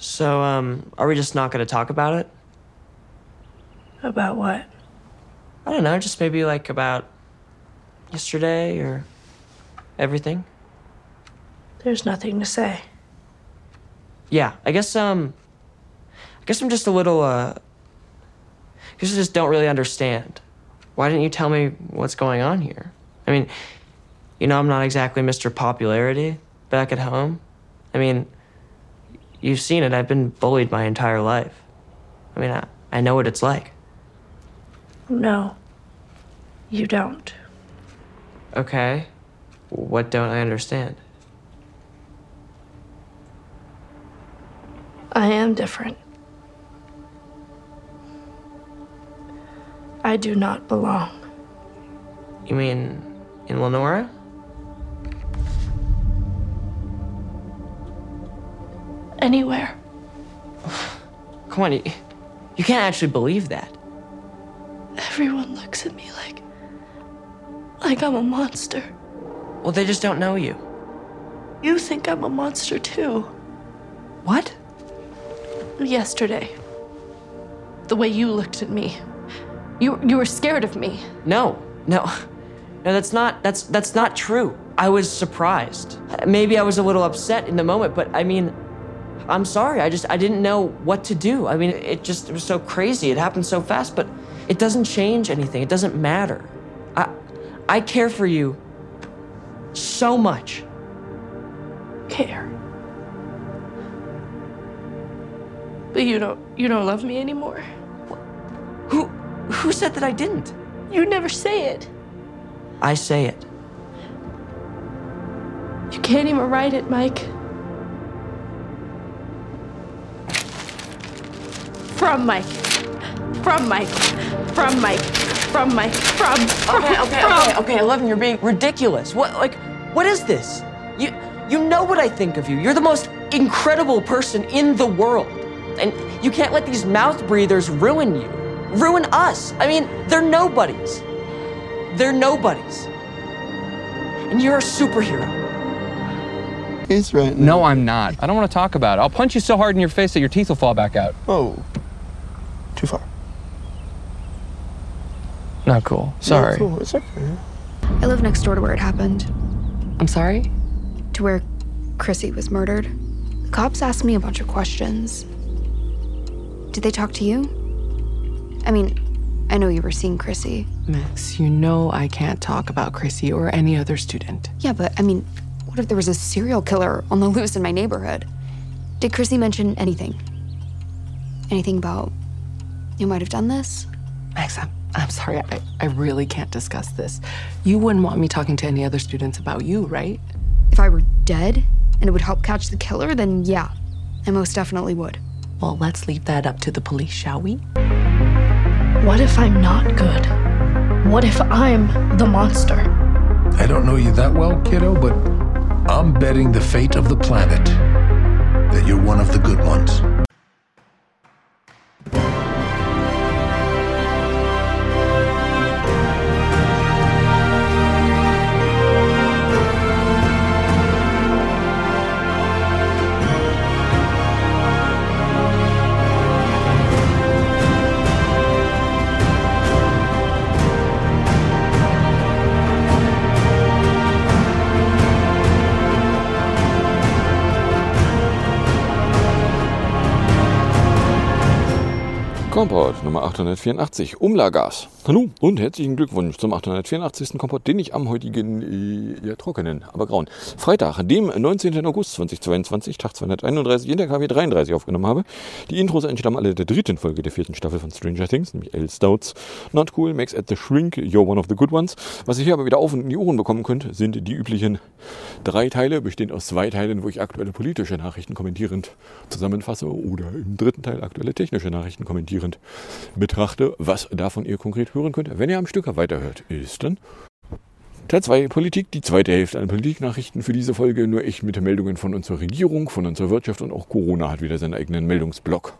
So, um, are we just not gonna talk about it? About what? I don't know, just maybe like about yesterday or everything. There's nothing to say. Yeah, I guess um I guess I'm just a little uh I guess I just don't really understand. Why didn't you tell me what's going on here? I mean, you know, I'm not exactly Mr. Popularity back at home. I mean, you've seen it. I've been bullied my entire life. I mean, I, I know what it's like. No, you don't. Okay. What don't I understand? I am different. I do not belong. You mean in Lenora? Anywhere. Come on, you, you can't actually believe that. Everyone looks at me like. like I'm a monster. Well, they just don't know you. You think I'm a monster too. What? Yesterday. The way you looked at me. You, you were scared of me. No, no, no. That's not. That's that's not true. I was surprised. Maybe I was a little upset in the moment, but I mean, I'm sorry. I just I didn't know what to do. I mean, it just it was so crazy. It happened so fast, but it doesn't change anything. It doesn't matter. I I care for you so much. Care. But you don't you don't love me anymore. Who who said that I didn't? You never say it. I say it. You can't even write it, Mike. From Mike. From Mike. From Mike. From Mike. From. from Okay, okay, from. okay, okay. Eleven, you're being ridiculous. What, like, what is this? You, you know what I think of you. You're the most incredible person in the world, and you can't let these mouth breathers ruin you, ruin us. I mean, they're nobodies. They're nobodies. And you're a superhero. He's right. now. No, I'm not. I don't want to talk about it. I'll punch you so hard in your face that your teeth will fall back out. Oh. Too far. Not cool. No, Sorry. cool. It's okay. I live next door to where it happened, I'm sorry? to where Chrissy was murdered. The cops asked me a bunch of questions. Did they talk to you? I mean, I know you were seeing Chrissy. Max, you know I can't talk about Chrissy or any other student. Yeah, but I mean, what if there was a serial killer on the loose in my neighborhood? Did Chrissy mention anything? Anything about you might have done this? Max, I'm, I'm sorry. I, I really can't discuss this. You wouldn't want me talking to any other students about you, right? If I were dead and it would help catch the killer, then yeah, I most definitely would. Well, let's leave that up to the police, shall we? What if I'm not good? What if I'm the monster? I don't know you that well, kiddo, but I'm betting the fate of the planet that you're one of the good ones. Kompott Nummer 884, Umlagas. Hallo und herzlichen Glückwunsch zum 884. Kompott, den ich am heutigen, äh, ja, trockenen, aber grauen Freitag, dem 19. August 2022, Tag 231 in der KW 33 aufgenommen habe. Die Intros entstammen alle der dritten Folge der vierten Staffel von Stranger Things, nämlich L. Stouts, Not Cool, Max at the Shrink, You're One of the Good Ones. Was ihr hier aber wieder auf und in die Ohren bekommen könnt, sind die üblichen drei Teile, bestehend aus zwei Teilen, wo ich aktuelle politische Nachrichten kommentierend zusammenfasse oder im dritten Teil aktuelle technische Nachrichten kommentierend betrachte. Was davon ihr konkret hören könnt, wenn ihr am Stück weiterhört, ist dann Teil 2 Politik, die zweite Hälfte an Politiknachrichten für diese Folge, nur echt mit Meldungen von unserer Regierung, von unserer Wirtschaft und auch Corona hat wieder seinen eigenen Meldungsblock.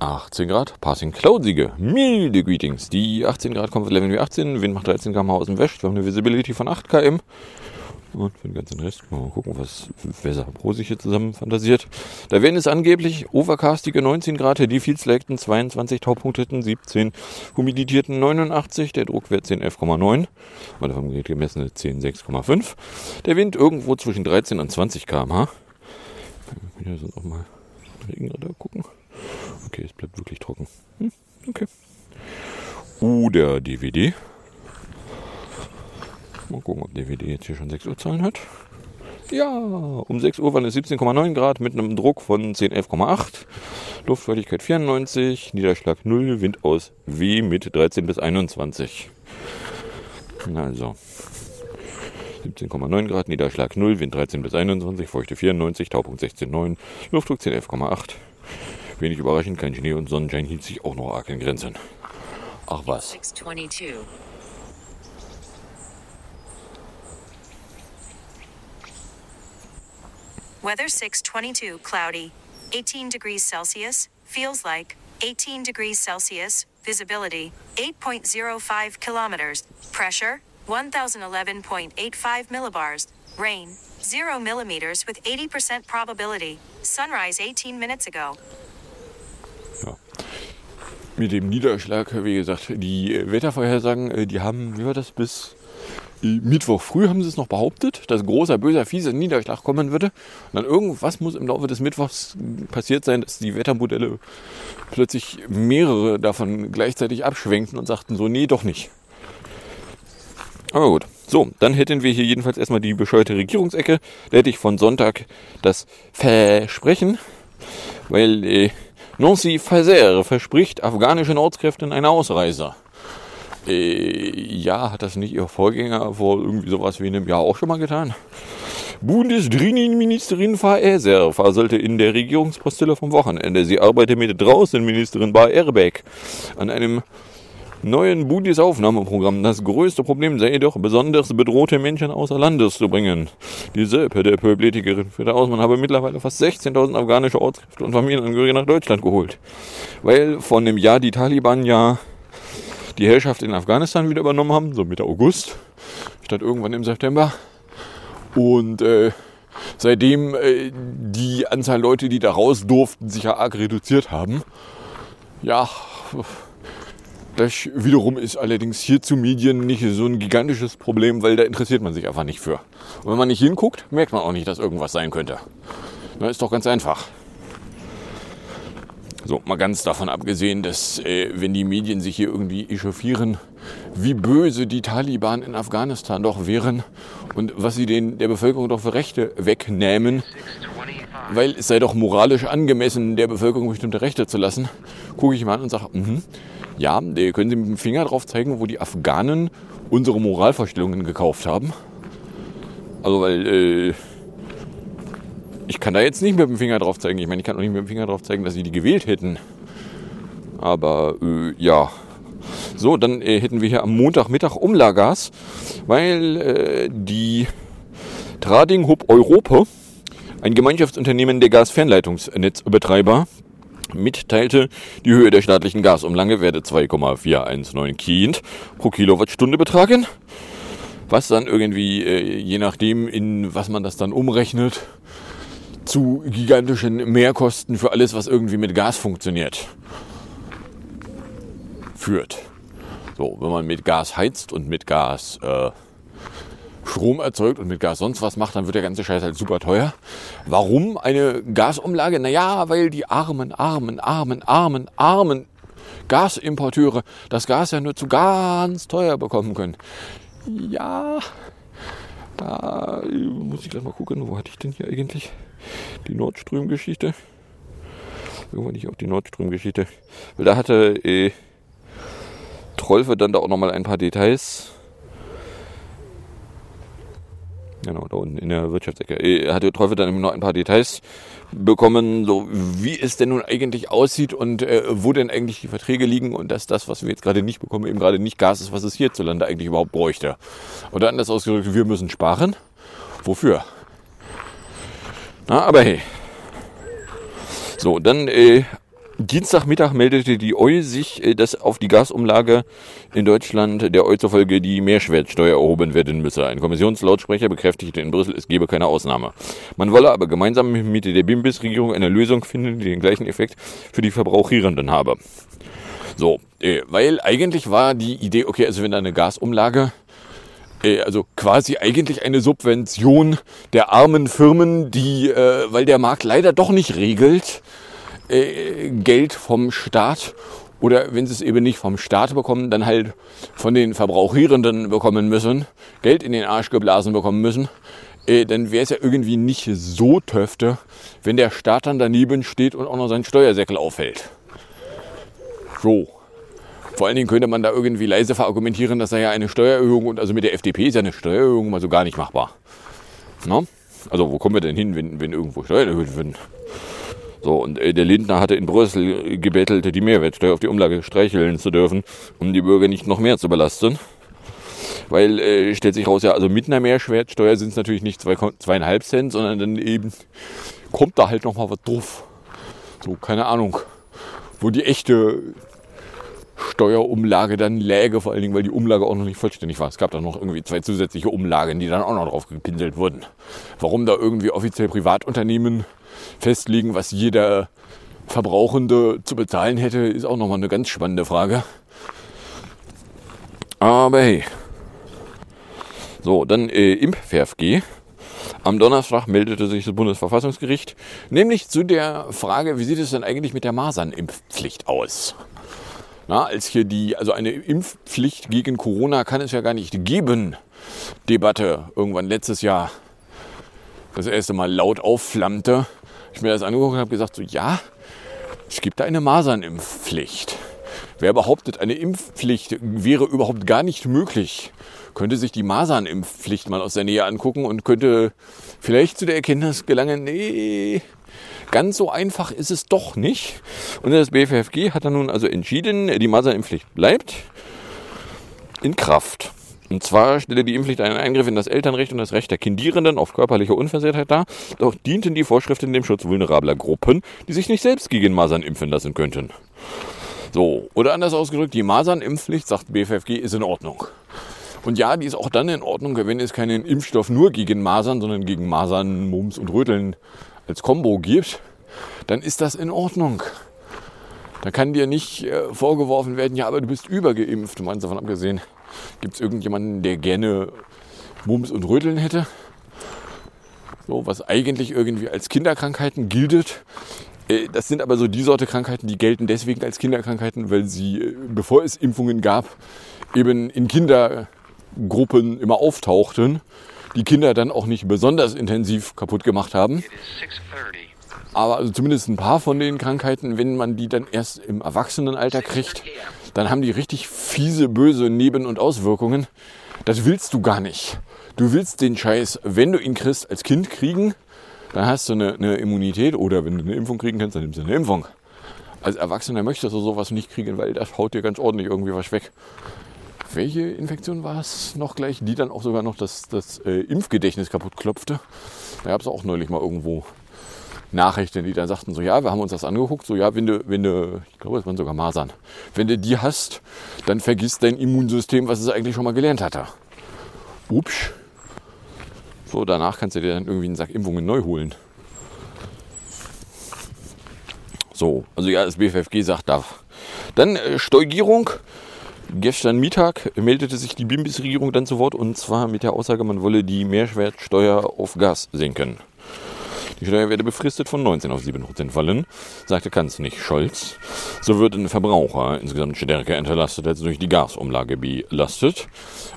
18 Grad, passing cloudsiege, milde Greetings. Die 18 Grad Comfort Level wie 18, Wind macht 13 km aus dem West, wir haben eine Visibility von 8 km. Und für den ganzen Rest mal gucken, was Weser Pro sich hier zusammen fantasiert. Da werden es angeblich overcastige 19 Grad, die Feelslegten 22, Taupunkteten 17, humiditierten 89, der Druckwert 1011,9 oder vom Gerät gemessene 10,6,5. Der Wind irgendwo zwischen 13 und 20 km/h. Hier sind auch mal Regenradar gucken. Okay, es bleibt wirklich trocken. Hm, okay. Oder DVD. Mal gucken, ob DVD jetzt hier schon 6 Uhr Zahlen hat. Ja, um 6 Uhr waren es 17,9 Grad mit einem Druck von 1011,8. Luftfeuchtigkeit 94, Niederschlag 0, Wind aus W mit 13 bis 21. Also 17,9 Grad, Niederschlag 0, Wind 13 bis 21, Feuchte 94, Taupunkt 16,9, Luftdruck 1011,8. Wenig überraschend, kein Schnee und Sonnenschein hielt sich auch noch arg in Grenzen. Ach was. 622. Weather 622, cloudy. 18 degrees Celsius, feels like 18 degrees Celsius, visibility 8.05 kilometers, pressure 1011.85 millibars, rain 0 millimeters with 80% probability, sunrise 18 minutes ago. Mit dem Niederschlag, wie gesagt, die äh, Wettervorhersagen, äh, die haben, wie war das, bis äh, Mittwoch früh haben sie es noch behauptet, dass großer, böser, fieser Niederschlag kommen würde. Und dann irgendwas muss im Laufe des Mittwochs passiert sein, dass die Wettermodelle plötzlich mehrere davon gleichzeitig abschwenkten und sagten so, nee, doch nicht. Aber gut. So, dann hätten wir hier jedenfalls erstmal die bescheuerte Regierungsecke. Da hätte ich von Sonntag das Versprechen, weil äh, Nancy Fazer verspricht afghanischen Ortskräften eine Ausreise. Äh, ja, hat das nicht ihr Vorgänger vor irgendwie sowas wie einem Jahr auch schon mal getan? Bundesdrinnenministerin Faeser faselte in der Regierungspostille vom Wochenende. Sie arbeitet mit Draußenministerin Bar Erbeck an einem neuen Bundiesaufnahmeprogramm. Das größte Problem sei jedoch, besonders bedrohte Menschen außer Landes zu bringen. Die Selpe der Pöblitikerin führte aus, man habe mittlerweile fast 16.000 afghanische Ortskräfte und Familienangehörige nach Deutschland geholt. Weil von dem Jahr die Taliban ja die Herrschaft in Afghanistan wieder übernommen haben, so Mitte August, statt irgendwann im September. Und äh, seitdem äh, die Anzahl Leute, die da raus durften, sich ja arg reduziert haben. Ja, das wiederum ist allerdings hier zu Medien nicht so ein gigantisches Problem, weil da interessiert man sich einfach nicht für. Und wenn man nicht hinguckt, merkt man auch nicht, dass irgendwas sein könnte. Das ist doch ganz einfach. So, mal ganz davon abgesehen, dass äh, wenn die Medien sich hier irgendwie echauffieren, wie böse die Taliban in Afghanistan doch wären und was sie den, der Bevölkerung doch für Rechte wegnehmen, weil es sei doch moralisch angemessen, der Bevölkerung bestimmte Rechte zu lassen, gucke ich mal an und sage, mhm, ja, können Sie mit dem Finger drauf zeigen, wo die Afghanen unsere Moralvorstellungen gekauft haben? Also, weil äh, ich kann da jetzt nicht mit dem Finger drauf zeigen. Ich meine, ich kann auch nicht mit dem Finger drauf zeigen, dass sie die gewählt hätten. Aber äh, ja. So, dann äh, hätten wir hier am Montagmittag Umlagas, weil äh, die Trading Hub Europa, ein Gemeinschaftsunternehmen der Gasfernleitungsnetzbetreiber, mitteilte, die Höhe der staatlichen Gasumlage werde 2,419 Kind pro Kilowattstunde betragen. Was dann irgendwie, äh, je nachdem, in was man das dann umrechnet, zu gigantischen Mehrkosten für alles, was irgendwie mit Gas funktioniert, führt. So, wenn man mit Gas heizt und mit Gas äh, Strom erzeugt und mit Gas sonst was macht, dann wird der ganze Scheiß halt super teuer. Warum eine Gasumlage? Naja, weil die armen, armen, armen, armen, armen Gasimporteure das Gas ja nur zu ganz teuer bekommen können. Ja, da muss ich gleich mal gucken, wo hatte ich denn hier eigentlich die Nordström-Geschichte? Irgendwann nicht auch die Nordström-Geschichte. Weil da hatte äh, Trolfe dann da auch nochmal ein paar Details. Genau, da unten in der Wirtschaftsecke. Äh, hatte Trolfe dann noch ein paar Details bekommen, so wie es denn nun eigentlich aussieht und äh, wo denn eigentlich die Verträge liegen und dass das, was wir jetzt gerade nicht bekommen, eben gerade nicht Gas ist, was es hierzulande eigentlich überhaupt bräuchte. Oder anders ausgedrückt, wir müssen sparen. Wofür? Na, aber hey. So, dann äh, Dienstagmittag meldete die OI sich, äh, dass auf die Gasumlage in Deutschland der OI zufolge die Mehrwertsteuer erhoben werden müsse. Ein Kommissionslautsprecher bekräftigte in Brüssel, es gebe keine Ausnahme. Man wolle aber gemeinsam mit der BIMBIS-Regierung eine Lösung finden, die den gleichen Effekt für die Verbrauchierenden habe. So, äh, weil eigentlich war die Idee, okay, also wenn da eine Gasumlage also quasi eigentlich eine Subvention der armen Firmen, die, äh, weil der Markt leider doch nicht regelt, äh, Geld vom Staat oder wenn sie es eben nicht vom Staat bekommen, dann halt von den Verbrauchierenden bekommen müssen, Geld in den Arsch geblasen bekommen müssen, äh, dann wäre es ja irgendwie nicht so töfte, wenn der Staat dann daneben steht und auch noch seinen Steuersäckel aufhält. So. Vor allen Dingen könnte man da irgendwie leise verargumentieren, dass da ja eine Steuererhöhung und also mit der FDP ist ja eine Steuererhöhung mal so gar nicht machbar. Na? Also wo kommen wir denn hin, wenn, wenn irgendwo Steuern erhöht werden? So, und äh, der Lindner hatte in Brüssel gebettelt, die Mehrwertsteuer auf die Umlage streicheln zu dürfen, um die Bürger nicht noch mehr zu belasten. Weil, äh, stellt sich raus, ja, also mit einer Mehrwertsteuer sind es natürlich nicht zwei, zweieinhalb Cent, sondern dann eben kommt da halt noch mal was drauf. So, keine Ahnung, wo die echte Steuerumlage dann läge, vor allen Dingen, weil die Umlage auch noch nicht vollständig war. Es gab da noch irgendwie zwei zusätzliche Umlagen, die dann auch noch drauf gepinselt wurden. Warum da irgendwie offiziell Privatunternehmen festlegen, was jeder Verbrauchende zu bezahlen hätte, ist auch nochmal eine ganz spannende Frage. Aber hey. So, dann äh, IMP-VFG. Am Donnerstag meldete sich das Bundesverfassungsgericht, nämlich zu der Frage, wie sieht es denn eigentlich mit der Masernimpfpflicht aus? Na, als hier die, also eine Impfpflicht gegen Corona kann es ja gar nicht geben. Debatte irgendwann letztes Jahr das erste Mal laut aufflammte. Ich mir das angeguckt und habe gesagt, so ja, es gibt da eine Masernimpfpflicht. Wer behauptet, eine Impfpflicht wäre überhaupt gar nicht möglich, könnte sich die Masernimpfpflicht mal aus der Nähe angucken und könnte vielleicht zu der Erkenntnis gelangen, nee, Ganz so einfach ist es doch nicht. Und das BFFG hat dann nun also entschieden, die Masernimpfpflicht bleibt in Kraft. Und zwar stelle die Impfpflicht einen Eingriff in das Elternrecht und das Recht der Kindierenden auf körperliche Unversehrtheit dar, doch dienten die Vorschriften dem Schutz vulnerabler Gruppen, die sich nicht selbst gegen Masern impfen lassen könnten. So, oder anders ausgedrückt, die Masernimpfpflicht, sagt BFFG, ist in Ordnung. Und ja, die ist auch dann in Ordnung, wenn es keinen Impfstoff nur gegen Masern, sondern gegen Masern, Mumps und Röteln als Combo gibt, dann ist das in Ordnung. Da kann dir nicht äh, vorgeworfen werden, ja, aber du bist übergeimpft. Meinst davon abgesehen, gibt es irgendjemanden, der gerne Mumps und Röteln hätte? So, was eigentlich irgendwie als Kinderkrankheiten gilt. Äh, das sind aber so die Sorte Krankheiten, die gelten deswegen als Kinderkrankheiten, weil sie, äh, bevor es Impfungen gab, eben in Kindergruppen immer auftauchten die Kinder dann auch nicht besonders intensiv kaputt gemacht haben. Aber also zumindest ein paar von den Krankheiten, wenn man die dann erst im Erwachsenenalter kriegt, dann haben die richtig fiese, böse Neben- und Auswirkungen. Das willst du gar nicht. Du willst den Scheiß, wenn du ihn kriegst, als Kind kriegen, dann hast du eine, eine Immunität oder wenn du eine Impfung kriegen kannst, dann nimmst du eine Impfung. Als Erwachsener möchtest du sowas nicht kriegen, weil das haut dir ganz ordentlich irgendwie was weg welche Infektion war es noch gleich, die dann auch sogar noch das, das äh, Impfgedächtnis kaputt klopfte. Da gab es auch neulich mal irgendwo Nachrichten, die dann sagten, so ja, wir haben uns das angeguckt, so ja, wenn du, wenn du, ich glaube, es waren sogar Masern, wenn du die hast, dann vergisst dein Immunsystem, was es eigentlich schon mal gelernt hatte. Ups. So, danach kannst du dir dann irgendwie einen Sack Impfungen neu holen. So, also ja, das BFFG sagt da. Dann äh, Steugierung Gestern Mittag meldete sich die Bimbis-Regierung dann zu Wort und zwar mit der Aussage, man wolle die Mehrwertsteuer auf Gas senken. Die Steuer werde befristet von 19 auf 7 Prozent fallen, sagte Kanzler Scholz. So würden Verbraucher insgesamt stärker entlastet als durch die Gasumlage belastet.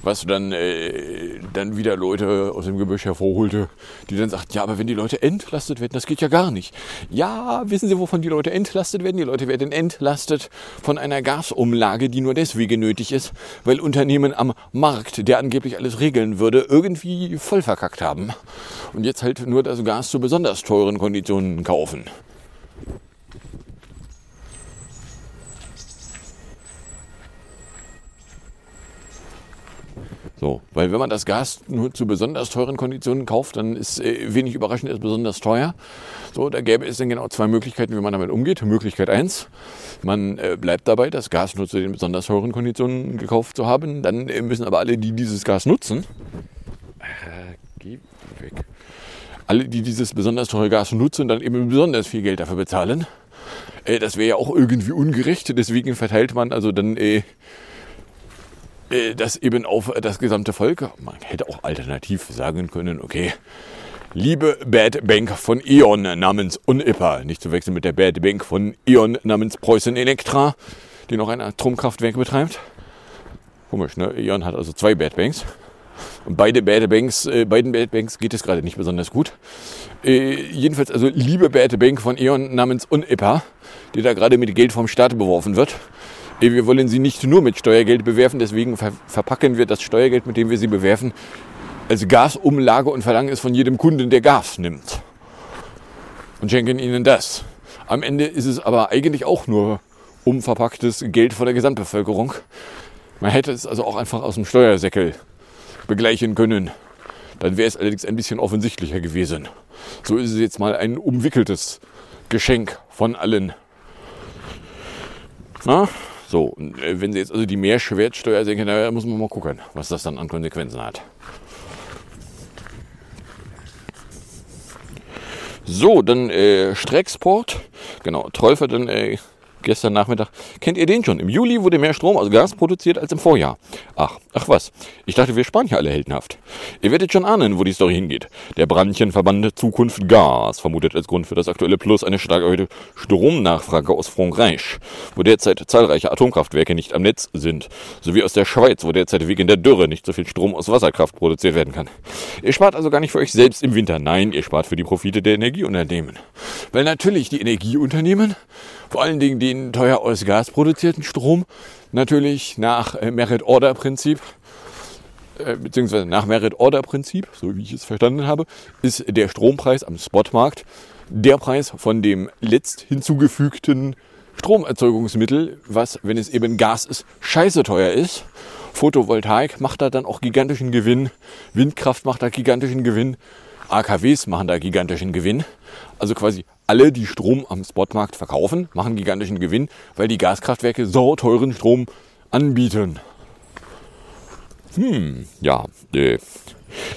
Was dann, äh, dann wieder Leute aus dem Gebüsch hervorholte, die dann sagten, ja, aber wenn die Leute entlastet werden, das geht ja gar nicht. Ja, wissen Sie, wovon die Leute entlastet werden? Die Leute werden entlastet von einer Gasumlage, die nur deswegen nötig ist, weil Unternehmen am Markt, der angeblich alles regeln würde, irgendwie voll verkackt haben. Und jetzt halt nur das Gas zu besonders besonders teuren Konditionen kaufen. So, weil wenn man das Gas nur zu besonders teuren Konditionen kauft, dann ist äh, wenig überraschend, ist besonders teuer. So, da gäbe es dann genau zwei Möglichkeiten, wie man damit umgeht. Möglichkeit eins: man äh, bleibt dabei, das Gas nur zu den besonders teuren Konditionen gekauft zu haben. Dann äh, müssen aber alle, die dieses Gas nutzen, äh, geh weg. Alle, die dieses besonders teure Gas nutzen, dann eben besonders viel Geld dafür bezahlen. Äh, das wäre ja auch irgendwie ungerecht. Deswegen verteilt man also dann äh, äh, das eben auf das gesamte Volk. Man hätte auch alternativ sagen können, okay, liebe Bad Bank von E.ON namens Unipper, nicht zu wechseln mit der Bad Bank von E.ON namens Preußen Elektra, die noch ein Atomkraftwerk betreibt. Komisch, ne? E.ON hat also zwei Bad Banks. Beide Bad Banks, äh, beiden Bad Banks geht es gerade nicht besonders gut. Äh, jedenfalls also liebe Bad Bank von E.ON namens Unipper, die da gerade mit Geld vom Staat beworfen wird. Äh, wir wollen sie nicht nur mit Steuergeld bewerfen, deswegen ver verpacken wir das Steuergeld, mit dem wir sie bewerfen, als Gasumlage und verlangen es von jedem Kunden, der Gas nimmt. Und schenken ihnen das. Am Ende ist es aber eigentlich auch nur umverpacktes Geld von der Gesamtbevölkerung. Man hätte es also auch einfach aus dem Steuersäckel begleichen können. Dann wäre es allerdings ein bisschen offensichtlicher gewesen. So ist es jetzt mal ein umwickeltes Geschenk von allen. Na, so, äh, wenn Sie jetzt also die Mehrwertsteuer senken, da muss man mal gucken, was das dann an Konsequenzen hat. So, dann äh, Strecksport. Genau, Trollfer dann äh, gestern Nachmittag. Kennt ihr den schon? Im Juli wurde mehr Strom, also Gas produziert als im Vorjahr. Ach, ach was. Ich dachte, wir sparen hier alle heldenhaft. Ihr werdet schon ahnen, wo die Story hingeht. Der Brandchenverband Zukunft Gas vermutet als Grund für das aktuelle Plus eine stark erhöhte Stromnachfrage aus Frankreich, wo derzeit zahlreiche Atomkraftwerke nicht am Netz sind, sowie aus der Schweiz, wo derzeit wegen der Dürre nicht so viel Strom aus Wasserkraft produziert werden kann. Ihr spart also gar nicht für euch selbst im Winter, nein, ihr spart für die Profite der Energieunternehmen. Weil natürlich die Energieunternehmen, vor allen Dingen den teuer aus Gas produzierten Strom, natürlich nach äh, Merit-Order-Prinzip äh, beziehungsweise nach Merit-Order-Prinzip, so wie ich es verstanden habe, ist der Strompreis am Spotmarkt der Preis von dem letzt hinzugefügten Stromerzeugungsmittel, was, wenn es eben Gas ist, scheiße teuer ist. Photovoltaik macht da dann auch gigantischen Gewinn, Windkraft macht da gigantischen Gewinn, AKWs machen da gigantischen Gewinn. Also quasi alle, die Strom am Spotmarkt verkaufen, machen gigantischen Gewinn, weil die Gaskraftwerke so teuren Strom anbieten. Hm, ja, äh,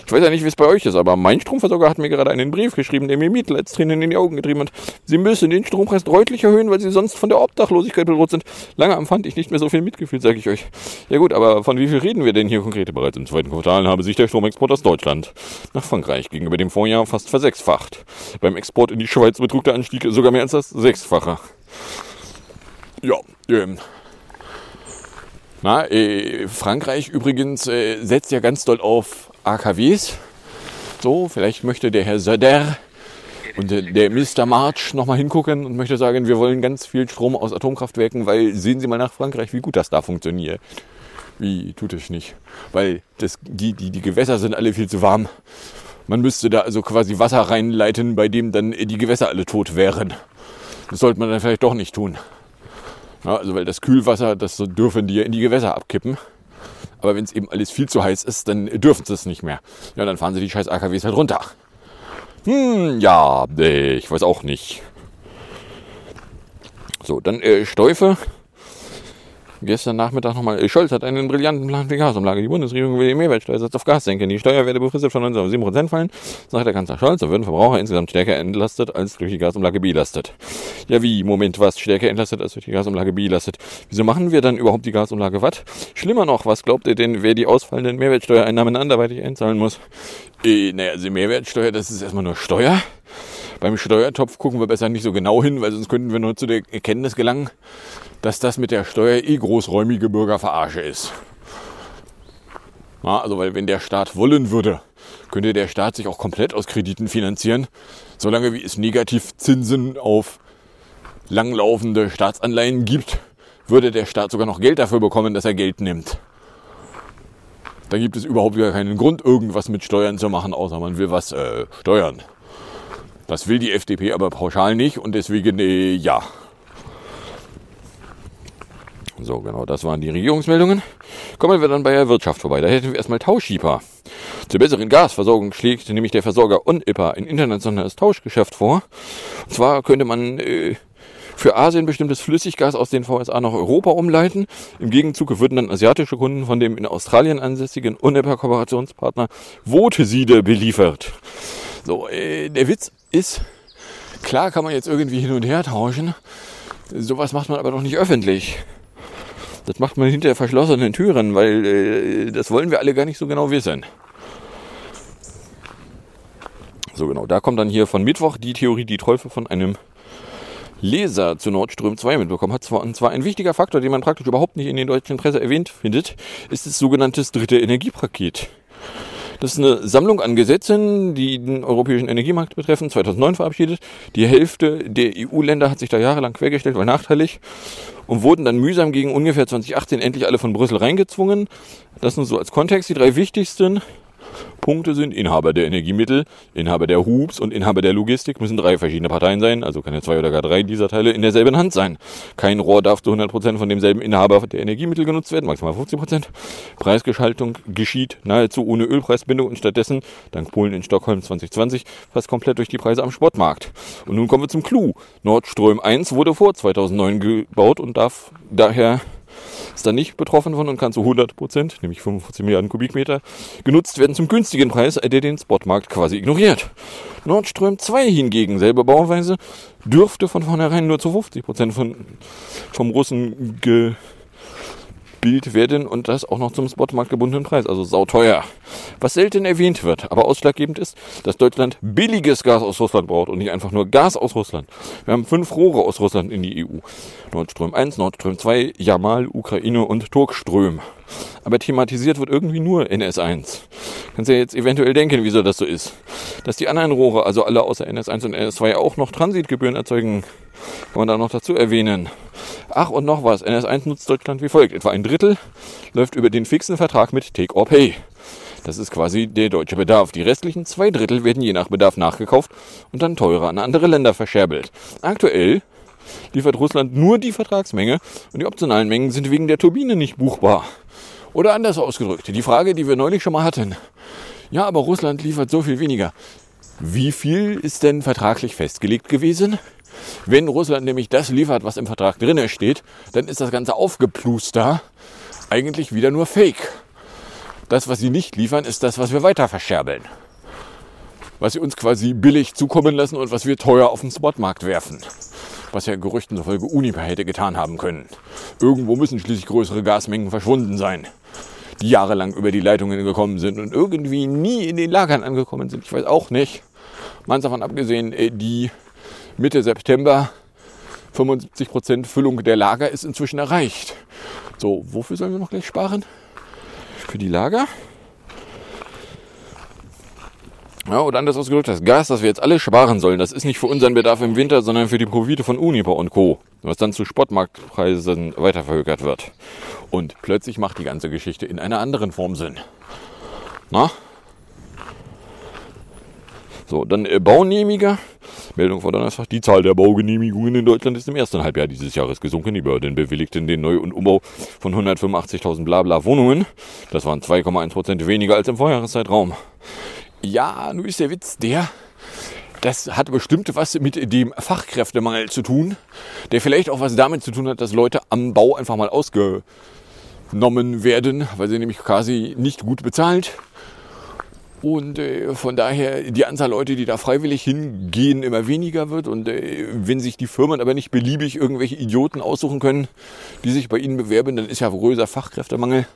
ich weiß ja nicht, wie es bei euch ist, aber mein Stromversorger hat mir gerade einen Brief geschrieben, der mir Mietleitstränen in die Augen getrieben hat. Sie müssen den Strompreis deutlich erhöhen, weil sie sonst von der Obdachlosigkeit bedroht sind. Lange empfand ich nicht mehr so viel Mitgefühl, sage ich euch. Ja gut, aber von wie viel reden wir denn hier konkret? Bereits im zweiten Quartal habe sich der Stromexport aus Deutschland nach Frankreich gegenüber dem Vorjahr fast versechsfacht. Beim Export in die Schweiz betrug der Anstieg sogar mehr als das Sechsfache. Ja, ähm, na, äh, Frankreich übrigens äh, setzt ja ganz doll auf AKWs. So, vielleicht möchte der Herr Söder und der, Mr. March nochmal hingucken und möchte sagen, wir wollen ganz viel Strom aus Atomkraftwerken, weil sehen Sie mal nach Frankreich, wie gut das da funktioniert. Wie tut es nicht? Weil das, die, die, die Gewässer sind alle viel zu warm. Man müsste da also quasi Wasser reinleiten, bei dem dann die Gewässer alle tot wären. Das sollte man dann vielleicht doch nicht tun. Ja, also weil das Kühlwasser, das dürfen die ja in die Gewässer abkippen. Aber wenn es eben alles viel zu heiß ist, dann dürfen sie es nicht mehr. Ja, dann fahren sie die scheiß AKWs halt runter. Hm, ja, äh, ich weiß auch nicht. So, dann äh, Stäufe. Gestern Nachmittag nochmal. Äh, Scholz hat einen brillanten Plan für die Gasumlage. Die Bundesregierung will den Mehrwertsteuersatz auf Gas senken. Die Steuer werde befristet von 19 auf 7 Prozent fallen, sagt der Kanzler Scholz. Da würden Verbraucher insgesamt stärker entlastet als durch die Gasumlage belastet. Ja, wie? Moment, was? Stärker entlastet als durch die Gasumlage belastet. Wieso machen wir dann überhaupt die Gasumlage was? Schlimmer noch, was glaubt ihr denn, wer die ausfallenden Mehrwertsteuereinnahmen anderweitig einzahlen muss? Äh, naja, also Mehrwertsteuer, das ist erstmal nur Steuer. Beim Steuertopf gucken wir besser nicht so genau hin, weil sonst könnten wir nur zu der Erkenntnis gelangen, dass das mit der Steuer eh großräumige Bürgerverarsche ist. Ja, also weil wenn der Staat wollen würde, könnte der Staat sich auch komplett aus Krediten finanzieren, solange wie es Negativzinsen auf langlaufende Staatsanleihen gibt, würde der Staat sogar noch Geld dafür bekommen, dass er Geld nimmt. Da gibt es überhaupt gar keinen Grund, irgendwas mit Steuern zu machen, außer man will was äh, steuern. Das will die FDP aber pauschal nicht und deswegen, äh, ja. So, genau, das waren die Regierungsmeldungen. Kommen wir dann bei der Wirtschaft vorbei. Da hätten wir erstmal Tauschieper. Zur besseren Gasversorgung schlägt nämlich der Versorger UNIPA ein internationales Tauschgeschäft vor. Und zwar könnte man äh, für Asien bestimmtes Flüssiggas aus den VSA nach Europa umleiten. Im Gegenzug würden dann asiatische Kunden von dem in Australien ansässigen UNIPA-Kooperationspartner Voteside beliefert. So, äh, der Witz ist, klar kann man jetzt irgendwie hin und her tauschen. Sowas macht man aber doch nicht öffentlich. Das macht man hinter verschlossenen Türen, weil äh, das wollen wir alle gar nicht so genau wissen. So genau, da kommt dann hier von Mittwoch die Theorie, die Teufel von einem Leser zu Nord Stream 2 mitbekommen hat. Und zwar ein wichtiger Faktor, den man praktisch überhaupt nicht in den deutschen Presse erwähnt findet, ist das sogenannte dritte Energiepaket. Das ist eine Sammlung an Gesetzen, die den europäischen Energiemarkt betreffen, 2009 verabschiedet. Die Hälfte der EU-Länder hat sich da jahrelang quergestellt, weil nachteilig und wurden dann mühsam gegen ungefähr 2018 endlich alle von Brüssel reingezwungen. Das sind so als Kontext die drei wichtigsten. Punkte sind Inhaber der Energiemittel, Inhaber der Hubs und Inhaber der Logistik müssen drei verschiedene Parteien sein, also keine zwei oder gar drei dieser Teile in derselben Hand sein. Kein Rohr darf zu 100% von demselben Inhaber der Energiemittel genutzt werden, maximal 50%. Preisgestaltung geschieht nahezu ohne Ölpreisbindung und stattdessen, dank Polen in Stockholm 2020, fast komplett durch die Preise am Spotmarkt. Und nun kommen wir zum Clou. Nord Stream 1 wurde vor 2009 gebaut und darf daher ist da nicht betroffen von und kann zu 100 Prozent, nämlich 45 Milliarden Kubikmeter, genutzt werden zum günstigen Preis, der den Spotmarkt quasi ignoriert. Nord Stream 2 hingegen, selbe Bauweise, dürfte von vornherein nur zu 50 Prozent von, vom Russen ge Bild werden und das auch noch zum Spotmarkt gebundenen Preis, also sauteuer. Was selten erwähnt wird, aber ausschlaggebend ist, dass Deutschland billiges Gas aus Russland braucht und nicht einfach nur Gas aus Russland. Wir haben fünf Rohre aus Russland in die EU. Nord Stream 1, Nord Stream 2, Jamal, Ukraine und Turkström. Aber thematisiert wird irgendwie nur NS1. Kannst ja jetzt eventuell denken, wieso das so ist. Dass die anderen Rohre, also alle außer NS1 und NS2 auch noch Transitgebühren erzeugen, kann man da noch dazu erwähnen. Ach, und noch was. NS1 nutzt Deutschland wie folgt. Etwa ein Drittel läuft über den fixen Vertrag mit Take or Pay. Das ist quasi der deutsche Bedarf. Die restlichen zwei Drittel werden je nach Bedarf nachgekauft und dann teurer an andere Länder verscherbelt. Aktuell liefert Russland nur die Vertragsmenge und die optionalen Mengen sind wegen der Turbine nicht buchbar. Oder anders ausgedrückt, die Frage, die wir neulich schon mal hatten. Ja, aber Russland liefert so viel weniger. Wie viel ist denn vertraglich festgelegt gewesen? Wenn Russland nämlich das liefert, was im Vertrag drin steht, dann ist das ganze Aufgepluster eigentlich wieder nur Fake. Das, was sie nicht liefern, ist das, was wir weiter verscherbeln. Was sie uns quasi billig zukommen lassen und was wir teuer auf den Spotmarkt werfen. Was ja Gerüchten zufolge Uniper hätte getan haben können. Irgendwo müssen schließlich größere Gasmengen verschwunden sein, die jahrelang über die Leitungen gekommen sind und irgendwie nie in den Lagern angekommen sind. Ich weiß auch nicht. Man davon abgesehen, äh, die Mitte September 75% Füllung der Lager ist inzwischen erreicht. So, wofür sollen wir noch gleich sparen? Für die Lager? Ja, oder anders ausgedrückt, das Gas, das wir jetzt alle sparen sollen, das ist nicht für unseren Bedarf im Winter, sondern für die Profite von Uniper und Co., was dann zu Spotmarktpreisen weiterverhökert wird. Und plötzlich macht die ganze Geschichte in einer anderen Form Sinn. Na? So, dann äh, Baugenehmiger. Meldung von Donnerstag. Die Zahl der Baugenehmigungen in Deutschland ist im ersten Halbjahr dieses Jahres gesunken. Die Behörden bewilligten den Neu- und Umbau von 185.000 Blabla Wohnungen. Das waren 2,1 Prozent weniger als im Vorjahreszeitraum. Ja, nun ist der Witz der, das hat bestimmt was mit dem Fachkräftemangel zu tun, der vielleicht auch was damit zu tun hat, dass Leute am Bau einfach mal ausgenommen werden, weil sie nämlich quasi nicht gut bezahlt und äh, von daher die Anzahl Leute, die da freiwillig hingehen, immer weniger wird. Und äh, wenn sich die Firmen aber nicht beliebig irgendwelche Idioten aussuchen können, die sich bei ihnen bewerben, dann ist ja größer Fachkräftemangel.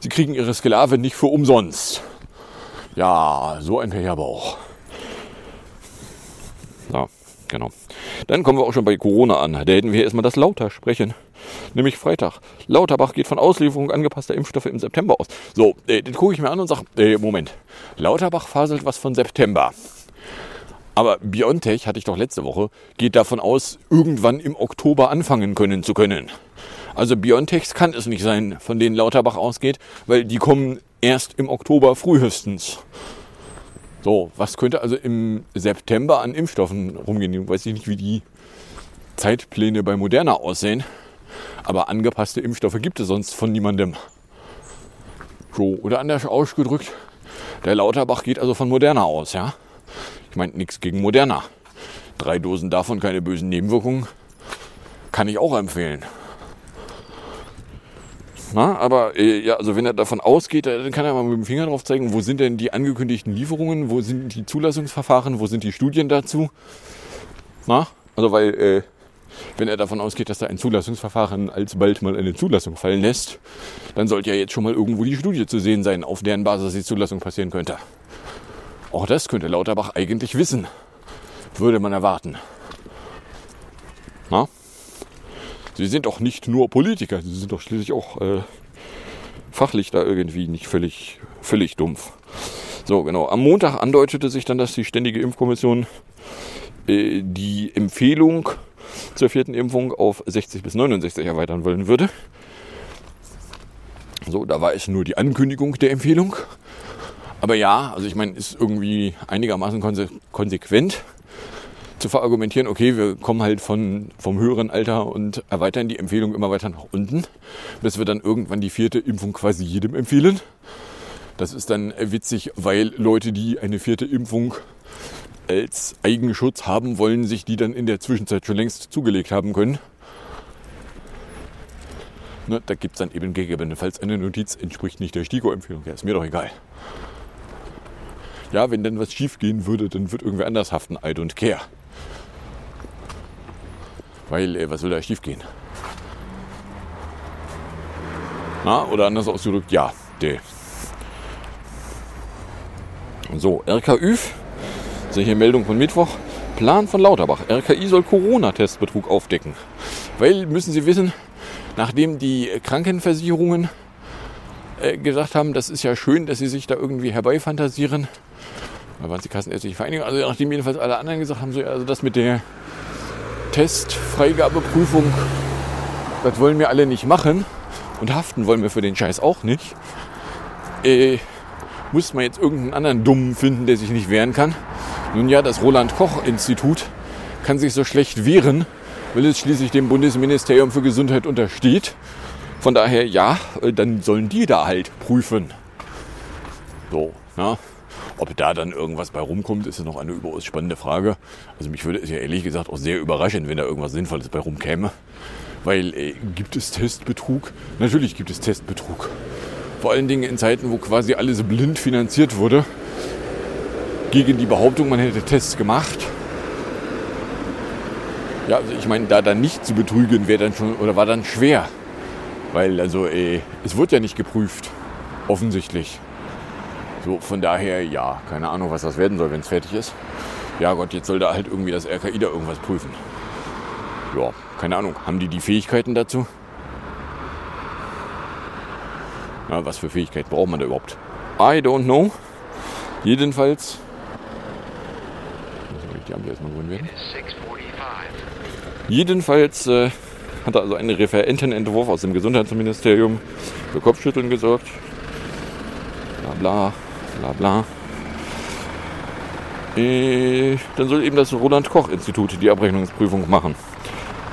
Sie kriegen ihre Sklaven nicht für umsonst. Ja, so ein Pecherbauch. Ja, genau. Dann kommen wir auch schon bei Corona an. Da hätten wir erstmal das Lauter sprechen. Nämlich Freitag. Lauterbach geht von Auslieferung angepasster Impfstoffe im September aus. So, äh, den gucke ich mir an und sage, äh, Moment. Lauterbach faselt was von September. Aber BioNTech, hatte ich doch letzte Woche, geht davon aus, irgendwann im Oktober anfangen können zu können. Also BioNTechs kann es nicht sein, von denen Lauterbach ausgeht, weil die kommen erst im Oktober frühestens. So, was könnte also im September an Impfstoffen rumgehen? Ich weiß nicht, wie die Zeitpläne bei Moderna aussehen. Aber angepasste Impfstoffe gibt es sonst von niemandem. So, oder anders ausgedrückt, der Lauterbach geht also von Moderna aus, ja? Ich meine, nichts gegen Moderna. Drei Dosen davon, keine bösen Nebenwirkungen. Kann ich auch empfehlen. Na, aber äh, ja, also wenn er davon ausgeht, äh, dann kann er mal mit dem Finger drauf zeigen, wo sind denn die angekündigten Lieferungen, wo sind die Zulassungsverfahren, wo sind die Studien dazu. Na, also weil, äh, wenn er davon ausgeht, dass da ein Zulassungsverfahren alsbald mal eine Zulassung fallen lässt, dann sollte ja jetzt schon mal irgendwo die Studie zu sehen sein, auf deren Basis die Zulassung passieren könnte. Auch das könnte Lauterbach eigentlich wissen, würde man erwarten. Na? Sie sind doch nicht nur Politiker, Sie sind doch schließlich auch äh, fachlich da irgendwie nicht völlig, völlig dumpf. So, genau. Am Montag andeutete sich dann, dass die Ständige Impfkommission äh, die Empfehlung zur vierten Impfung auf 60 bis 69 erweitern wollen würde. So, da war es nur die Ankündigung der Empfehlung. Aber ja, also ich meine, ist irgendwie einigermaßen konse konsequent zu verargumentieren, okay, wir kommen halt von, vom höheren Alter und erweitern die Empfehlung immer weiter nach unten, bis wir dann irgendwann die vierte Impfung quasi jedem empfehlen. Das ist dann witzig, weil Leute, die eine vierte Impfung als Eigenschutz haben wollen, sich die dann in der Zwischenzeit schon längst zugelegt haben können. Ne, da gibt es dann eben gegebenenfalls eine Notiz, entspricht nicht der STIKO-Empfehlung. Ja, ist mir doch egal. Ja, wenn dann was schief gehen würde, dann wird irgendwer anders haften. I don't care. Weil, äh, was soll da schief gehen? Na, oder anders ausgedrückt, ja, der. So, RKÜ, solche Meldung von Mittwoch. Plan von Lauterbach. RKI soll Corona-Testbetrug aufdecken. Weil, müssen Sie wissen, nachdem die Krankenversicherungen äh, gesagt haben, das ist ja schön, dass sie sich da irgendwie herbeifantasieren. Da waren es die Kassenärztliche Vereinigung. Also nachdem jedenfalls alle anderen gesagt haben, so, also das mit der Testfreigabeprüfung, das wollen wir alle nicht machen. Und haften wollen wir für den Scheiß auch nicht. Äh, muss man jetzt irgendeinen anderen Dummen finden, der sich nicht wehren kann. Nun ja, das Roland-Koch-Institut kann sich so schlecht wehren, weil es schließlich dem Bundesministerium für Gesundheit untersteht. Von daher, ja, äh, dann sollen die da halt prüfen. So, ja. Ob da dann irgendwas bei rumkommt, ist ja noch eine überaus spannende Frage. Also mich würde es ja ehrlich gesagt auch sehr überraschen, wenn da irgendwas Sinnvolles bei rumkäme. Weil äh, gibt es Testbetrug? Natürlich gibt es Testbetrug. Vor allen Dingen in Zeiten, wo quasi alles blind finanziert wurde. Gegen die Behauptung, man hätte Tests gemacht. Ja, also ich meine, da dann nicht zu betrügen, wäre dann schon oder war dann schwer. Weil also äh, es wird ja nicht geprüft. Offensichtlich. So, von daher, ja, keine Ahnung, was das werden soll, wenn es fertig ist. Ja Gott, jetzt soll da halt irgendwie das RKI da irgendwas prüfen. Ja, keine Ahnung. Haben die die Fähigkeiten dazu? Ja, was für Fähigkeiten braucht man da überhaupt? I don't know. Jedenfalls. Die Ampel erstmal grün werden. Jedenfalls äh, hat also ein Referentenentwurf aus dem Gesundheitsministerium für Kopfschütteln gesorgt. Bla bla bla bla. Äh, dann soll eben das Roland-Koch-Institut die Abrechnungsprüfung machen.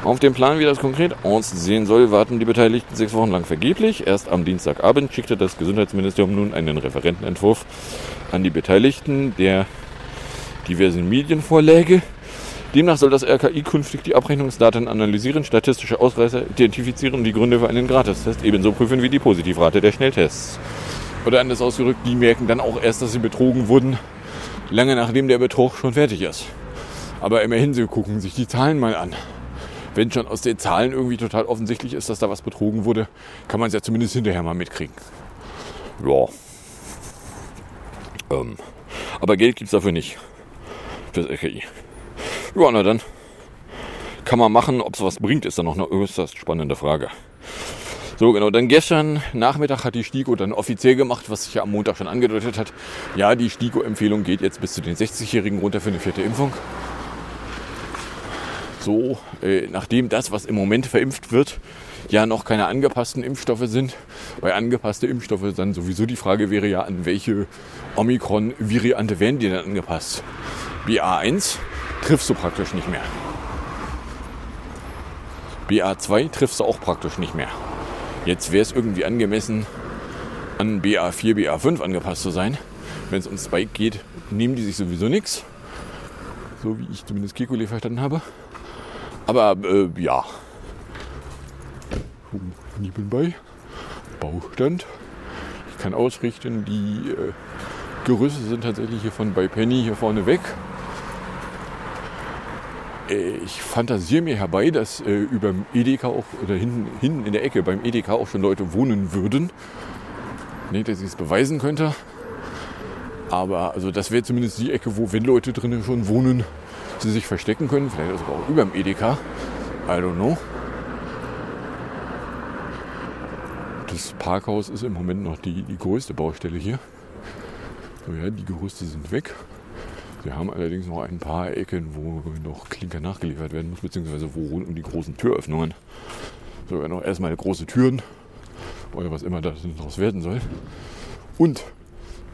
Auf den Plan, wie das konkret aussehen soll, warten die Beteiligten sechs Wochen lang vergeblich. Erst am Dienstagabend schickte das Gesundheitsministerium nun einen Referentenentwurf an die Beteiligten, der diversen Medien vorläge. Demnach soll das RKI künftig die Abrechnungsdaten analysieren, statistische Ausreißer identifizieren und die Gründe für einen Gratistest ebenso prüfen wie die Positivrate der Schnelltests. Oder anders ausgedrückt, die merken dann auch erst, dass sie betrogen wurden, lange nachdem der Betrug schon fertig ist. Aber immerhin, sie gucken sich die Zahlen mal an. Wenn schon aus den Zahlen irgendwie total offensichtlich ist, dass da was betrogen wurde, kann man es ja zumindest hinterher mal mitkriegen. Ja. Ähm. Aber Geld gibt es dafür nicht. Fürs RKI. Ja, na dann. Kann man machen, ob es was bringt, ist dann noch eine äußerst spannende Frage. So, genau. Dann gestern Nachmittag hat die STIKO dann offiziell gemacht, was sich ja am Montag schon angedeutet hat. Ja, die STIKO-Empfehlung geht jetzt bis zu den 60-Jährigen runter für eine vierte Impfung. So, äh, nachdem das, was im Moment verimpft wird, ja noch keine angepassten Impfstoffe sind. Bei angepasste Impfstoffe dann sowieso die Frage wäre ja, an welche Omikron-Variante werden die denn angepasst? BA1 triffst du praktisch nicht mehr. BA2 triffst du auch praktisch nicht mehr. Jetzt wäre es irgendwie angemessen, an BA4, BA5 angepasst zu sein. Wenn es ums Bike geht, nehmen die sich sowieso nichts. So wie ich zumindest Kekulé verstanden habe. Aber äh, ja. Ich bin bei Baustand. Ich kann ausrichten, die äh, Gerüste sind tatsächlich hier von bei Penny hier vorne weg. Äh, ich fantasiere mir herbei, dass äh, über dem Edeka auch oder hinten, hinten in der Ecke beim Edeka auch schon Leute wohnen würden. Nicht, dass ich es beweisen könnte. Aber also das wäre zumindest die Ecke, wo, wenn Leute drinnen schon wohnen, sie sich verstecken können. Vielleicht also auch über dem Edeka. I don't know. Das Parkhaus ist im Moment noch die, die größte Baustelle hier. So, ja, die Gerüste sind weg. Wir haben allerdings noch ein paar Ecken, wo noch Klinker nachgeliefert werden muss, beziehungsweise wo rund um die großen Türöffnungen. So, ja, noch erstmal große Türen oder was immer daraus werden soll. Und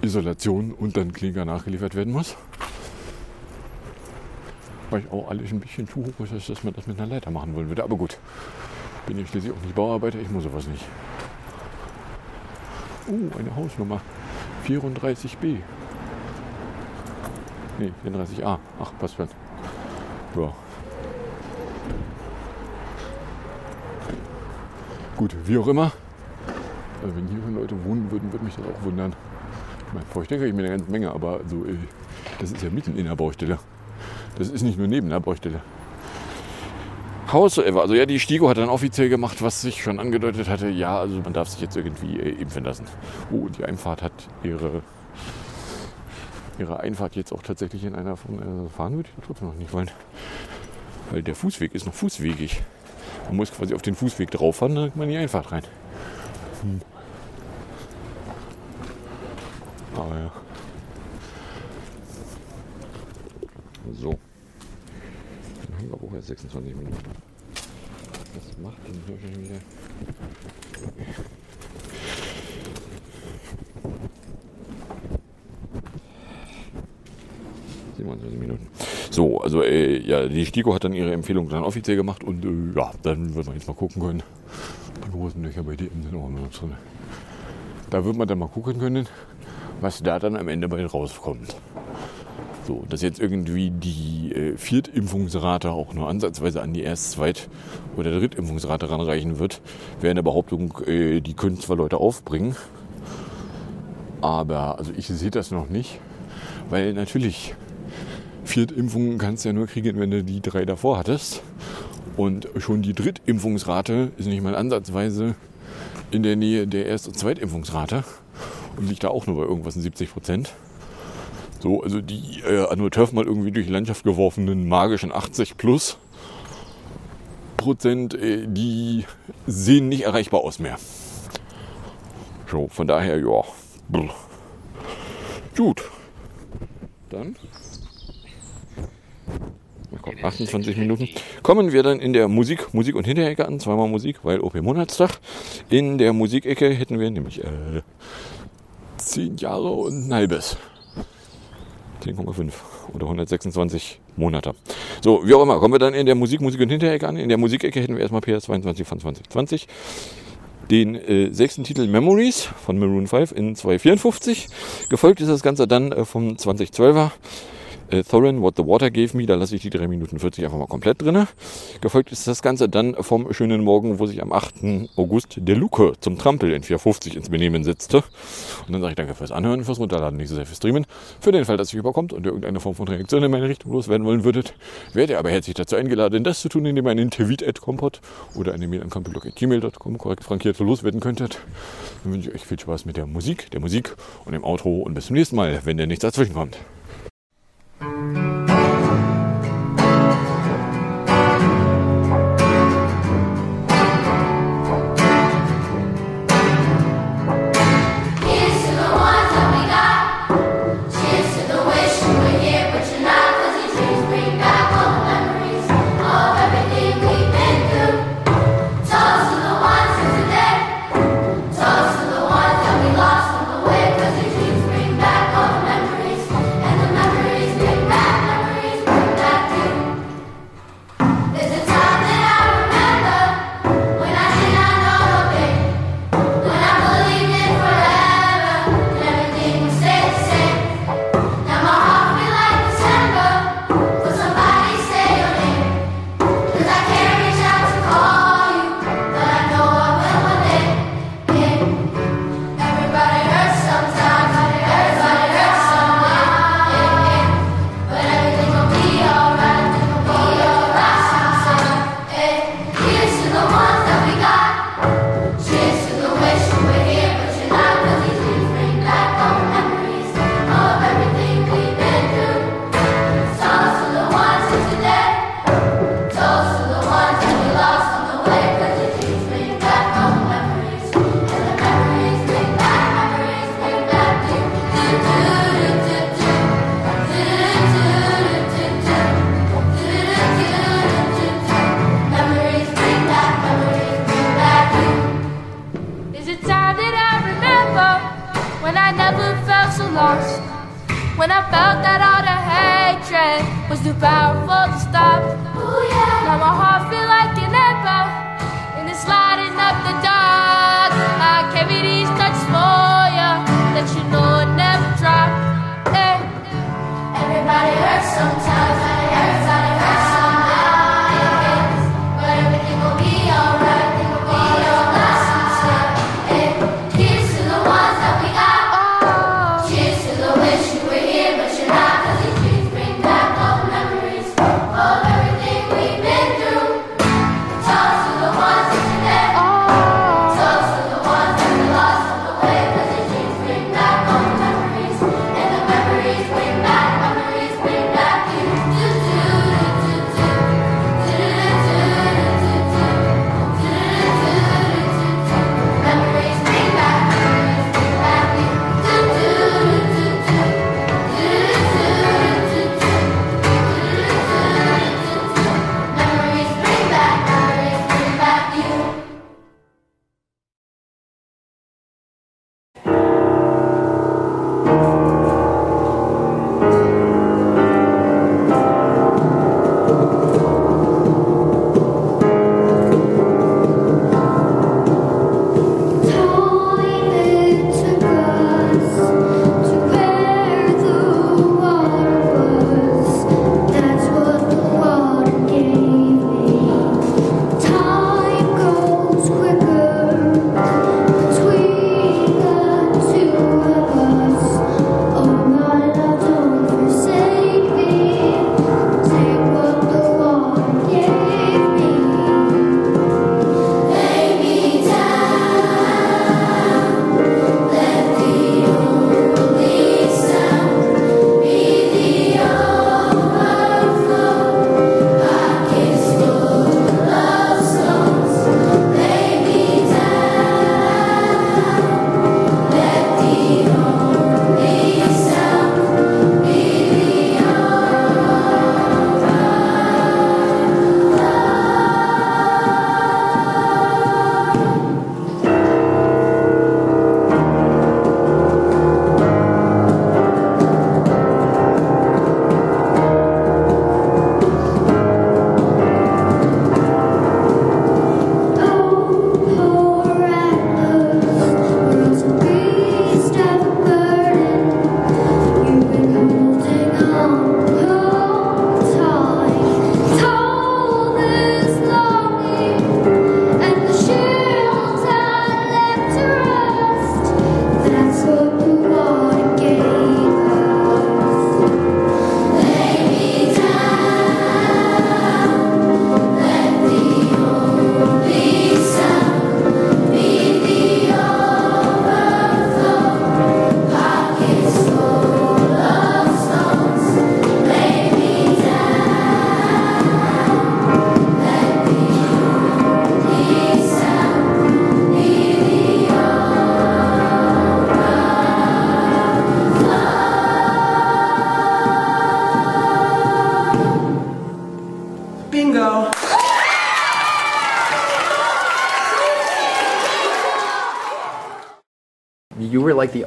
Isolation und dann Klinker nachgeliefert werden muss. Weil ich auch alles ein bisschen zu hoch ist, dass man das mit einer Leiter machen wollen würde. Aber gut, bin ich schließlich auch nicht Bauarbeiter, ich muss sowas nicht. Oh, eine Hausnummer. 34b. Nee, 34a. Ach, passt schon. Ja. Gut, wie auch immer. Also wenn hier Leute wohnen würden, würde mich das auch wundern. Ich meine, Vorstellen ich mir eine ganze Menge, aber so, äh, das ist ja mitten in der Baustelle. Das ist nicht nur neben der Baustelle. Howsoever, also ja, die Stigo hat dann offiziell gemacht, was sich schon angedeutet hatte. Ja, also man darf sich jetzt irgendwie äh, impfen lassen. Oh, und die Einfahrt hat ihre, ihre Einfahrt jetzt auch tatsächlich in einer von äh, fahren würde ich trotzdem noch nicht wollen. Weil der Fußweg ist noch fußwegig. Man muss quasi auf den Fußweg drauf fahren, dann kommt man die Einfahrt rein. Hm. Aber ja. So. Dann haben wir auch erst 26 Minuten. Was macht denn hier schon wieder? 27 Minuten. So, also äh, ja, die STIKO hat dann ihre Empfehlung dann offiziell gemacht und äh, ja, dann wird man jetzt mal gucken können. Die großen Löcher bei DM sind auch noch drin. Da wird man dann mal gucken können, was da dann am Ende bei rauskommt. So, dass jetzt irgendwie die äh, Viertimpfungsrate auch nur ansatzweise an die Erst-, Zweit- oder Drittimpfungsrate ranreichen wird, wäre eine Behauptung, äh, die können zwar Leute aufbringen, aber also ich sehe das noch nicht, weil natürlich Viertimpfungen kannst du ja nur kriegen, wenn du die drei davor hattest. Und schon die Drittimpfungsrate ist nicht mal ansatzweise in der Nähe der Erst- und Zweitimpfungsrate und liegt da auch nur bei irgendwas in 70 Prozent. So, also die äh, an Turf mal irgendwie durch die Landschaft geworfenen magischen 80 plus Prozent, äh, die sehen nicht erreichbar aus mehr. So, von daher, ja. Gut. Dann. Komm, 28 Minuten. Kommen wir dann in der Musik, Musik und Hinterecke an. Zweimal Musik, weil OP Monatstag. In der Musikecke hätten wir nämlich äh, 10 Jahre und ein halbes. 10,5 oder 126 Monate. So, wie auch immer, kommen wir dann in der Musik, Musik und Hinterecke an. In der Musikecke hätten wir erstmal PS22 von 2020. Den äh, sechsten Titel Memories von Maroon 5 in 254. Gefolgt ist das Ganze dann äh, vom 2012er äh, Thorin, What the Water Gave Me, da lasse ich die 3 Minuten 40 einfach mal komplett drin. Gefolgt ist das Ganze dann vom schönen Morgen, wo sich am 8. August der Luke zum Trampel in 450 ins Benehmen setzte. Und dann sage ich danke fürs Anhören, fürs Runterladen, nicht so sehr fürs Streamen. Für den Fall, dass ihr überkommt und ihr irgendeine Form von Reaktion in meine Richtung loswerden wollen würdet, werdet ihr aber herzlich dazu eingeladen, das zu tun, indem ihr einen Tweet oder eine Mail an kompilog.gmail.com korrekt frankiert loswerden könntet. Dann wünsche ich euch viel Spaß mit der Musik, der Musik und dem Outro und bis zum nächsten Mal, wenn der nichts dazwischen kommt. Mm-hmm.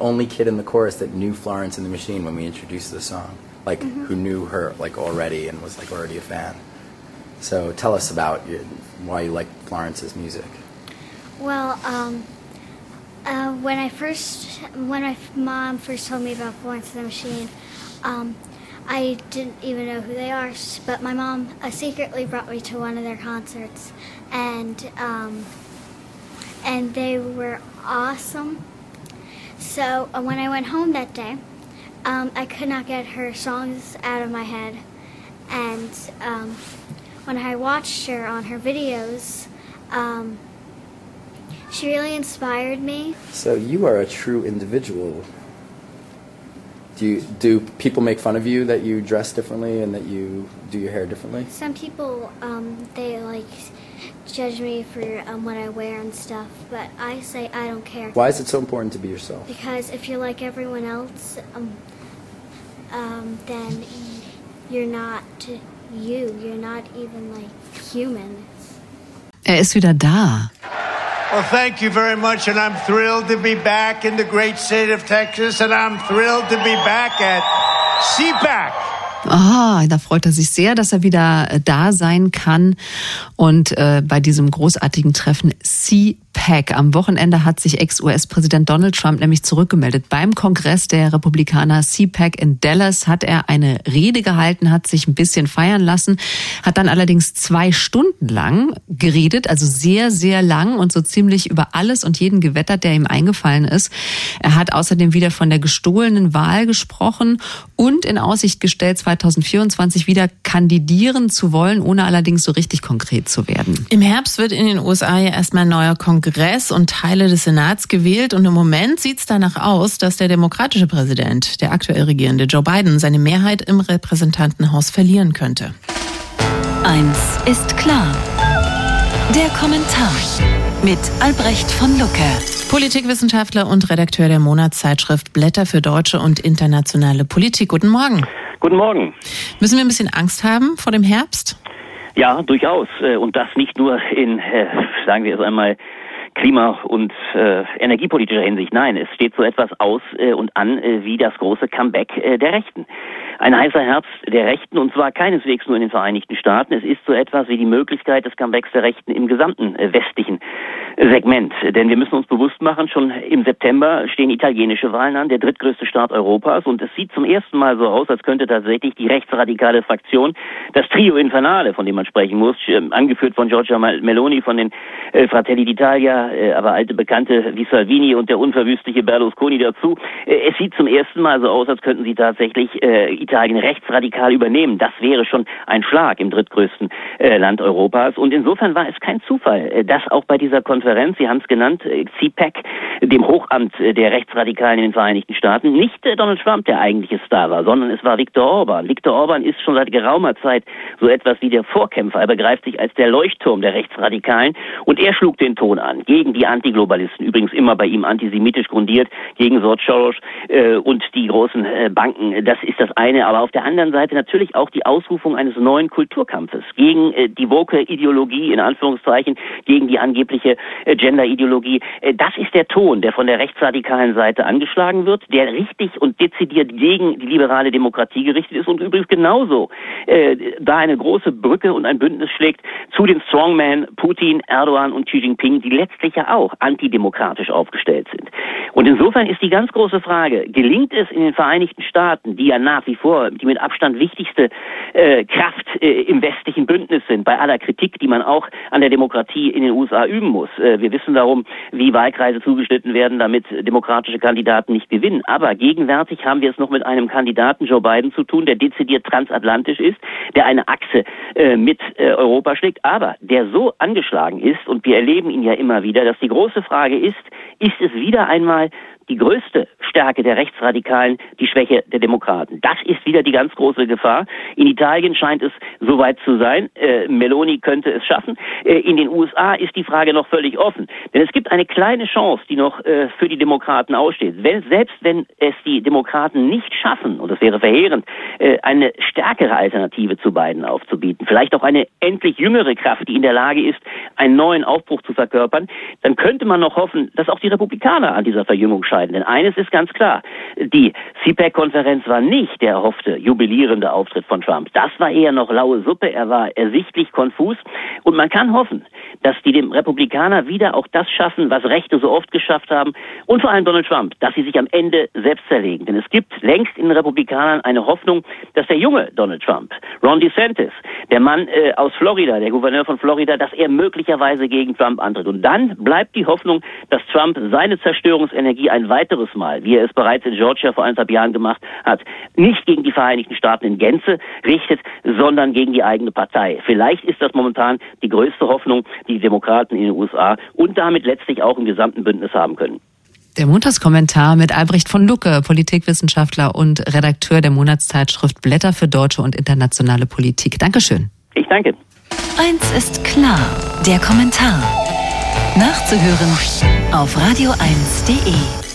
Only kid in the chorus that knew Florence and the Machine when we introduced the song, like who knew her like already and was like already a fan. So tell us about your, why you like Florence's music. Well, um, uh, when I first, when my mom first told me about Florence and the Machine, um, I didn't even know who they are. But my mom uh, secretly brought me to one of their concerts, and um, and they were awesome. So uh, when I went home that day, um, I could not get her songs out of my head, and um, when I watched her on her videos. Um, she really inspired me. So you are a true individual. Do you, do people make fun of you that you dress differently and that you do your hair differently? Some people, um, they like judge me for um, what I wear and stuff, but I say I don't care. Why is it so important to be yourself? Because if you're like everyone else, um, um, then you're not you. You're not even like human. Er ist wieder da. Well, thank you very much, and I'm thrilled to be back in the great state of Texas, and I'm thrilled to be back at CPAC. Ah, da freut er sich sehr, dass er wieder äh, da sein kann. Und äh, bei diesem großartigen Treffen CPAC CPAC. Am Wochenende hat sich Ex-US-Präsident Donald Trump nämlich zurückgemeldet. Beim Kongress der Republikaner CPAC in Dallas hat er eine Rede gehalten, hat sich ein bisschen feiern lassen, hat dann allerdings zwei Stunden lang geredet, also sehr, sehr lang und so ziemlich über alles und jeden gewettert, der ihm eingefallen ist. Er hat außerdem wieder von der gestohlenen Wahl gesprochen und in Aussicht gestellt, 2024 wieder kandidieren zu wollen, ohne allerdings so richtig konkret zu werden. Im Herbst wird in den USA ja erstmal neuer Kongress Kongress und Teile des Senats gewählt. Und im Moment sieht es danach aus, dass der demokratische Präsident, der aktuell regierende Joe Biden, seine Mehrheit im Repräsentantenhaus verlieren könnte. Eins ist klar. Der Kommentar mit Albrecht von Lucke. Politikwissenschaftler und Redakteur der Monatszeitschrift Blätter für deutsche und internationale Politik. Guten Morgen. Guten Morgen. Müssen wir ein bisschen Angst haben vor dem Herbst? Ja, durchaus. Äh, und das nicht nur in, äh, sagen wir es einmal, Klima- und äh, energiepolitischer Hinsicht. Nein, es steht so etwas aus äh, und an äh, wie das große Comeback äh, der Rechten. Ein heißer Herbst der Rechten und zwar keineswegs nur in den Vereinigten Staaten. Es ist so etwas wie die Möglichkeit des Comebacks der Rechten im gesamten äh, westlichen Segment. Denn wir müssen uns bewusst machen, schon im September stehen italienische Wahlen an, der drittgrößte Staat Europas. Und es sieht zum ersten Mal so aus, als könnte tatsächlich die rechtsradikale Fraktion, das Trio Infernale, von dem man sprechen muss, äh, angeführt von Giorgia Meloni, von den äh, Fratelli d'Italia, äh, aber alte Bekannte wie Salvini und der unverwüstliche Berlusconi dazu. Äh, es sieht zum ersten Mal so aus, als könnten sie tatsächlich äh, Italien rechtsradikal übernehmen. Das wäre schon ein Schlag im drittgrößten äh, Land Europas. Und insofern war es kein Zufall, äh, dass auch bei dieser Konferenz, Sie haben es genannt, äh, CPAC, dem Hochamt äh, der Rechtsradikalen in den Vereinigten Staaten, nicht äh, Donald Trump der eigentliche Star war, sondern es war Viktor Orban. Viktor Orban ist schon seit geraumer Zeit so etwas wie der Vorkämpfer. Er begreift sich als der Leuchtturm der Rechtsradikalen und er schlug den Ton an gegen die Antiglobalisten, übrigens immer bei ihm antisemitisch grundiert, gegen George Soros äh, und die großen äh, Banken. Das ist das eine aber auf der anderen Seite natürlich auch die Ausrufung eines neuen Kulturkampfes gegen äh, die Woke-Ideologie, in Anführungszeichen, gegen die angebliche äh, Gender-Ideologie. Äh, das ist der Ton, der von der rechtsradikalen Seite angeschlagen wird, der richtig und dezidiert gegen die liberale Demokratie gerichtet ist und übrigens genauso äh, da eine große Brücke und ein Bündnis schlägt zu den Strongmen Putin, Erdogan und Xi Jinping, die letztlich ja auch antidemokratisch aufgestellt sind. Und insofern ist die ganz große Frage, gelingt es in den Vereinigten Staaten, die ja nach wie vor vor, die mit Abstand wichtigste äh, Kraft äh, im westlichen Bündnis sind, bei aller Kritik, die man auch an der Demokratie in den USA üben muss. Äh, wir wissen darum, wie Wahlkreise zugeschnitten werden, damit demokratische Kandidaten nicht gewinnen. Aber gegenwärtig haben wir es noch mit einem Kandidaten Joe Biden zu tun, der dezidiert transatlantisch ist, der eine Achse äh, mit äh, Europa schlägt, aber der so angeschlagen ist, und wir erleben ihn ja immer wieder, dass die große Frage ist, ist es wieder einmal die größte Stärke der Rechtsradikalen die Schwäche der Demokraten. Das ist wieder die ganz große Gefahr. In Italien scheint es soweit zu sein. Äh, Meloni könnte es schaffen. Äh, in den USA ist die Frage noch völlig offen. Denn es gibt eine kleine Chance, die noch äh, für die Demokraten aussteht. Wenn, selbst wenn es die Demokraten nicht schaffen, und das wäre verheerend, äh, eine stärkere Alternative zu beiden aufzubieten, vielleicht auch eine endlich jüngere Kraft, die in der Lage ist, einen neuen Aufbruch zu verkörpern, dann könnte man noch hoffen, dass auch die Republikaner an dieser Verjüngung scheitern entscheiden. Denn eines ist ganz klar, die CPAC-Konferenz war nicht der erhoffte jubilierende Auftritt von Trump. Das war eher noch laue Suppe, er war ersichtlich konfus und man kann hoffen, dass die dem Republikaner wieder auch das schaffen, was Rechte so oft geschafft haben und vor allem Donald Trump, dass sie sich am Ende selbst zerlegen. Denn es gibt längst in den Republikanern eine Hoffnung, dass der junge Donald Trump, Ron DeSantis, der Mann äh, aus Florida, der Gouverneur von Florida, dass er möglicherweise gegen Trump antritt. Und dann bleibt die Hoffnung, dass Trump seine Zerstörungsenergie ein weiteres Mal, wie er es bereits in Georgia vor eineinhalb Jahren gemacht hat, nicht gegen die Vereinigten Staaten in Gänze richtet, sondern gegen die eigene Partei. Vielleicht ist das momentan die größte Hoffnung, die Demokraten in den USA und damit letztlich auch im gesamten Bündnis haben können. Der Montagskommentar mit Albrecht von Lucke, Politikwissenschaftler und Redakteur der Monatszeitschrift Blätter für deutsche und internationale Politik. Dankeschön. Ich danke. Eins ist klar, der Kommentar. Nachzuhören auf radio1.de.